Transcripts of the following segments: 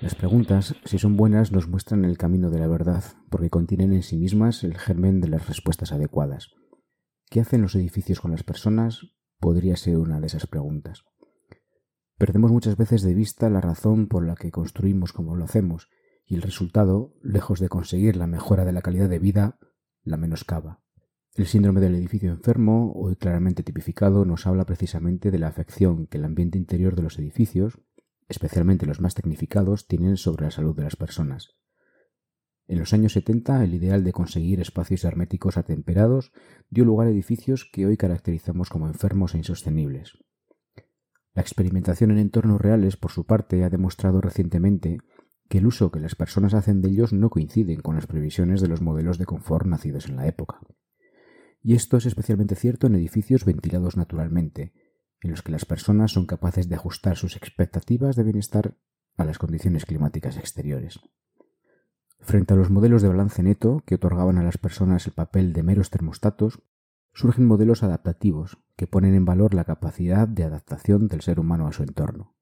Las preguntas, si son buenas, nos muestran el camino de la verdad, porque contienen en sí mismas el germen de las respuestas adecuadas. ¿Qué hacen los edificios con las personas? Podría ser una de esas preguntas. Perdemos muchas veces de vista la razón por la que construimos como lo hacemos, y el resultado, lejos de conseguir la mejora de la calidad de vida, la menoscaba. El síndrome del edificio enfermo, hoy claramente tipificado, nos habla precisamente de la afección que el ambiente interior de los edificios, especialmente los más tecnificados, tienen sobre la salud de las personas. En los años 70, el ideal de conseguir espacios herméticos atemperados dio lugar a edificios que hoy caracterizamos como enfermos e insostenibles. La experimentación en entornos reales, por su parte, ha demostrado recientemente que el uso que las personas hacen de ellos no coinciden con las previsiones de los modelos de confort nacidos en la época. Y esto es especialmente cierto en edificios ventilados naturalmente, en los que las personas son capaces de ajustar sus expectativas de bienestar a las condiciones climáticas exteriores. Frente a los modelos de balance neto que otorgaban a las personas el papel de meros termostatos, surgen modelos adaptativos que ponen en valor la capacidad de adaptación del ser humano a su entorno.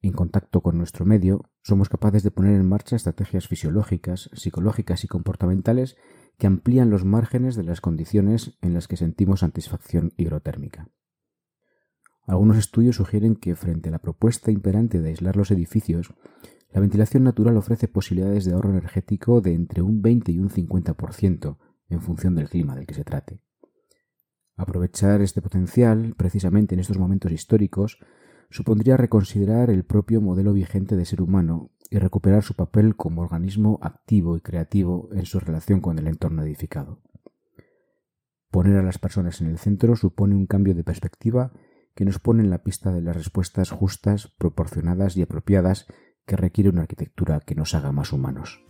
En contacto con nuestro medio, somos capaces de poner en marcha estrategias fisiológicas, psicológicas y comportamentales que amplían los márgenes de las condiciones en las que sentimos satisfacción hidrotérmica. Algunos estudios sugieren que, frente a la propuesta imperante de aislar los edificios, la ventilación natural ofrece posibilidades de ahorro energético de entre un 20 y un 50% en función del clima del que se trate. Aprovechar este potencial, precisamente en estos momentos históricos, supondría reconsiderar el propio modelo vigente de ser humano y recuperar su papel como organismo activo y creativo en su relación con el entorno edificado. Poner a las personas en el centro supone un cambio de perspectiva que nos pone en la pista de las respuestas justas, proporcionadas y apropiadas que requiere una arquitectura que nos haga más humanos.